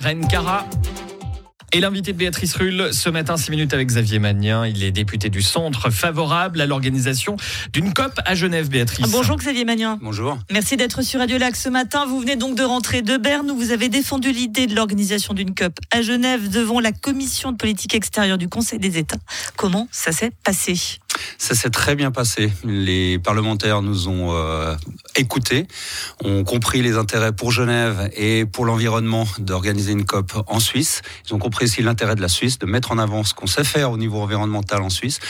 Reine Cara. Et l'invité de Béatrice Rulle ce matin, 6 minutes avec Xavier Magnin. Il est député du Centre favorable à l'organisation d'une COP à Genève, Béatrice. Bonjour Xavier Magnin. Bonjour. Merci d'être sur Radio Lac ce matin. Vous venez donc de rentrer de Berne où vous avez défendu l'idée de l'organisation d'une COP à Genève devant la commission de politique extérieure du Conseil des États. Comment ça s'est passé? Ça s'est très bien passé. Les parlementaires nous ont euh, écoutés, ont compris les intérêts pour Genève et pour l'environnement d'organiser une COP en Suisse. Ils ont compris aussi l'intérêt de la Suisse de mettre en avant ce qu'on sait faire au niveau environnemental en Suisse,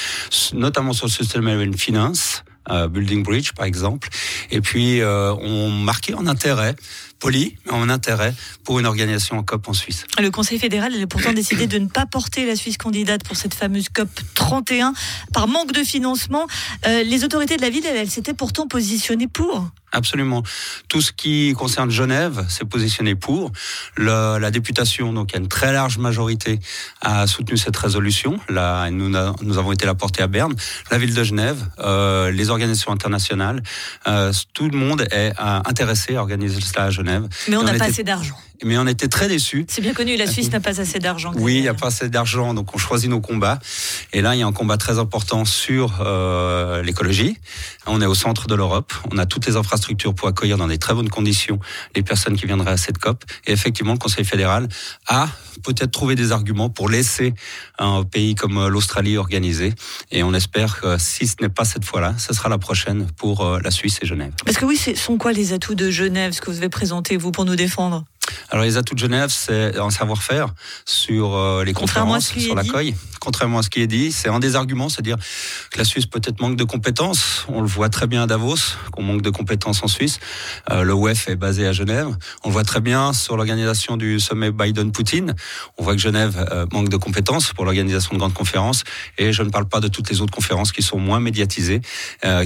notamment sur le Sustainable Finance. Euh, Building Bridge par exemple, et puis euh, on marquait en intérêt poli, mais en intérêt pour une organisation en COP en Suisse. Le Conseil fédéral a pourtant décidé de ne pas porter la Suisse candidate pour cette fameuse COP 31 par manque de financement. Euh, les autorités de la ville, elles s'étaient pourtant positionnées pour. Absolument. Tout ce qui concerne Genève s'est positionné pour. Le, la députation, donc il y a une très large majorité, a soutenu cette résolution. Là, nous, nous avons été la portée à Berne. La ville de Genève, euh, les organisations internationales, euh, tout le monde est intéressé à organiser cela à Genève. Mais on n'a pas assez d'argent mais on était très déçus. C'est bien connu, la Suisse n'a pas assez d'argent. Oui, il n'y a pas assez d'argent, donc on choisit nos combats. Et là, il y a un combat très important sur euh, l'écologie. On est au centre de l'Europe, on a toutes les infrastructures pour accueillir dans des très bonnes conditions les personnes qui viendraient à cette COP. Et effectivement, le Conseil fédéral a peut-être trouvé des arguments pour laisser un pays comme l'Australie organiser. Et on espère que si ce n'est pas cette fois-là, ce sera la prochaine pour euh, la Suisse et Genève. Parce que oui, sont quoi les atouts de Genève, ce que vous avez présenté, vous, pour nous défendre? Alors les atouts de Genève, c'est un savoir-faire sur euh, les conférences, sur l'accueil. Contrairement à ce qui est dit, c'est un des arguments, c'est-à-dire que la Suisse peut-être manque de compétences. On le voit très bien à Davos, qu'on manque de compétences en Suisse. Euh, le WEF est basé à Genève. On le voit très bien sur l'organisation du sommet Biden-Poutine. On voit que Genève euh, manque de compétences pour l'organisation de grandes conférences. Et je ne parle pas de toutes les autres conférences qui sont moins médiatisées,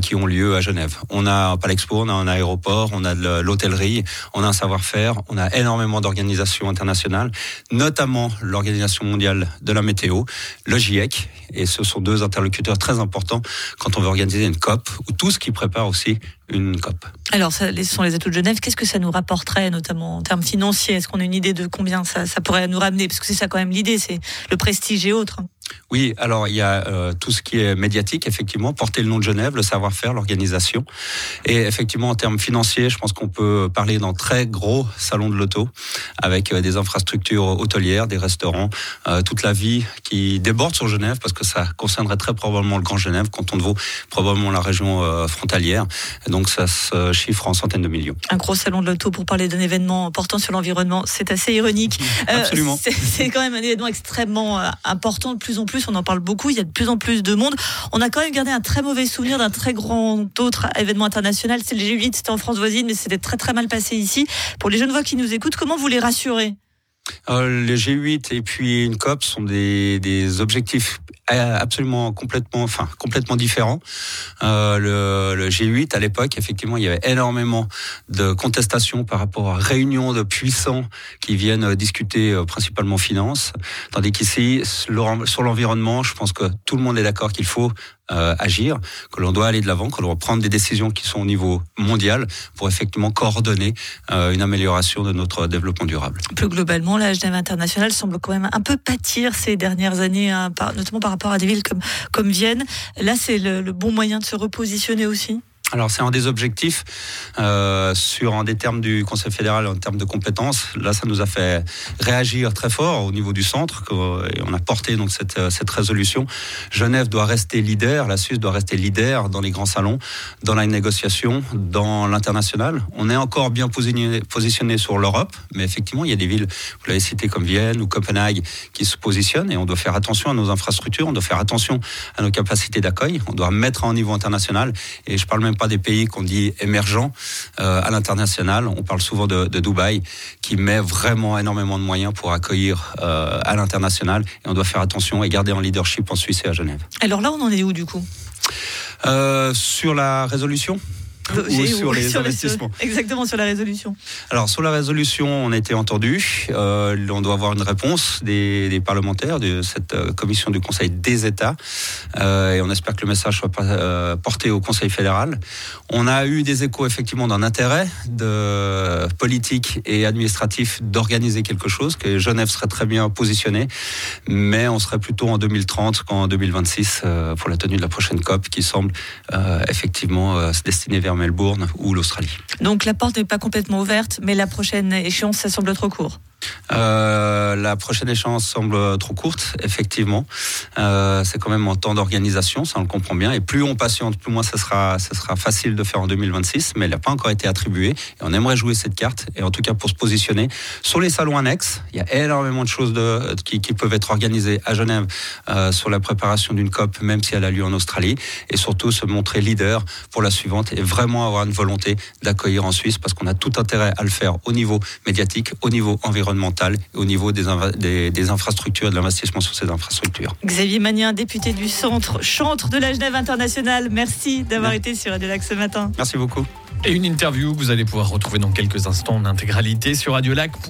qui ont lieu à Genève. On a un Palexpo, on a un aéroport, on a de l'hôtellerie, on a un savoir-faire, on a énormément d'organisations internationales, notamment l'Organisation mondiale de la météo, le GIEC, et ce sont deux interlocuteurs très importants quand on veut organiser une COP, ou tout ce qui prépare aussi une COP. Alors, ce sont les atouts de Genève. Qu'est-ce que ça nous rapporterait, notamment en termes financiers? Est-ce qu'on a une idée de combien ça, ça pourrait nous ramener? Parce que c'est ça quand même l'idée, c'est le prestige et autres. Oui, alors il y a euh, tout ce qui est médiatique, effectivement, porter le nom de Genève, le savoir-faire, l'organisation. Et effectivement, en termes financiers, je pense qu'on peut parler d'un très gros salon de l'auto, avec euh, des infrastructures hôtelières, des restaurants, euh, toute la vie qui déborde sur Genève, parce que ça concernerait très probablement le Grand Genève, quand on vaut probablement la région frontalière. Et donc ça se chiffre en centaines de millions. Un gros salon de l'auto pour parler d'un événement portant sur l'environnement, c'est assez ironique. Absolument. c'est quand même un événement extrêmement important, de plus en plus on en parle beaucoup, il y a de plus en plus de monde. On a quand même gardé un très mauvais souvenir d'un très grand autre événement international, c'est le G8, c'était en France voisine, mais c'était très très mal passé ici. Pour les jeunes voix qui nous écoutent, comment vous les rassurez? Euh, le G8 et puis une COP sont des, des objectifs euh, absolument complètement, enfin complètement différents. Euh, le, le, G8 à l'époque, effectivement, il y avait énormément de contestations par rapport à réunions de puissants qui viennent discuter euh, principalement finance, tandis qu'ici sur l'environnement, je pense que tout le monde est d'accord qu'il faut euh, agir, que l'on doit aller de l'avant, que l'on doit prendre des décisions qui sont au niveau mondial pour effectivement coordonner euh, une amélioration de notre développement durable. Plus globalement, la Genève internationale semble quand même un peu pâtir ces dernières années, hein, notamment par rapport à des villes comme, comme Vienne. Là, c'est le bon moyen de se repositionner aussi? Alors c'est un des objectifs euh, sur un des termes du Conseil fédéral en termes de compétences. Là, ça nous a fait réagir très fort au niveau du centre et on a porté donc cette, cette résolution. Genève doit rester leader, la Suisse doit rester leader dans les grands salons, dans la négociation, dans l'international. On est encore bien positionné, positionné sur l'Europe, mais effectivement, il y a des villes, vous l'avez cité comme Vienne ou Copenhague, qui se positionnent et on doit faire attention à nos infrastructures, on doit faire attention à nos capacités d'accueil, on doit mettre à un niveau international. Et je parle même pas des pays qu'on dit émergents euh, à l'international. On parle souvent de, Dubaï, qui met vraiment énormément de moyens pour accueillir euh, à l'international. Et on doit faire attention et garder un leadership en Suisse et à Genève. Alors là, on en est où du coup? Euh, Sur la résolution? Ou sur les investissements. exactement, sur la résolution. Alors, sur la résolution, on a été entendu. Euh, on doit avoir une réponse des, parlementaires de cette euh, commission du Conseil des États. Euh, et on espère que le message soit porté au Conseil fédéral. On a eu des échos, effectivement, d'un intérêt de politique et administratif d'organiser quelque chose, que Genève serait très bien positionnée. Mais on serait plutôt en 2030 qu'en 2026 pour la tenue de la prochaine COP qui semble effectivement se destiner vers Melbourne ou l'Australie. Donc la porte n'est pas complètement ouverte, mais la prochaine échéance, ça semble trop court. Euh, la prochaine échéance semble trop courte, effectivement. Euh, c'est quand même en temps d'organisation, ça on le comprend bien. Et plus on patiente, plus moins ça sera, facile de faire en 2026, mais elle n'a pas encore été attribuée. Et on aimerait jouer cette carte, et en tout cas pour se positionner sur les salons annexes. Il y a énormément de choses qui peuvent être organisées à Genève euh, sur la préparation d'une COP, même si elle a lieu en Australie, et surtout se montrer leader pour la suivante et vraiment avoir une volonté d'accueillir en Suisse, parce qu'on a tout intérêt à le faire au niveau médiatique, au niveau environnemental au niveau des, des, infrastructures et de l'investissement sur ces infrastructures. Xavier Magnien, député du centre, chantre de la Genève internationale, merci d'avoir été sur Radio Lac ce matin. Merci beaucoup. Et une interview que vous allez pouvoir retrouver dans quelques instants en intégralité sur Radio Lac.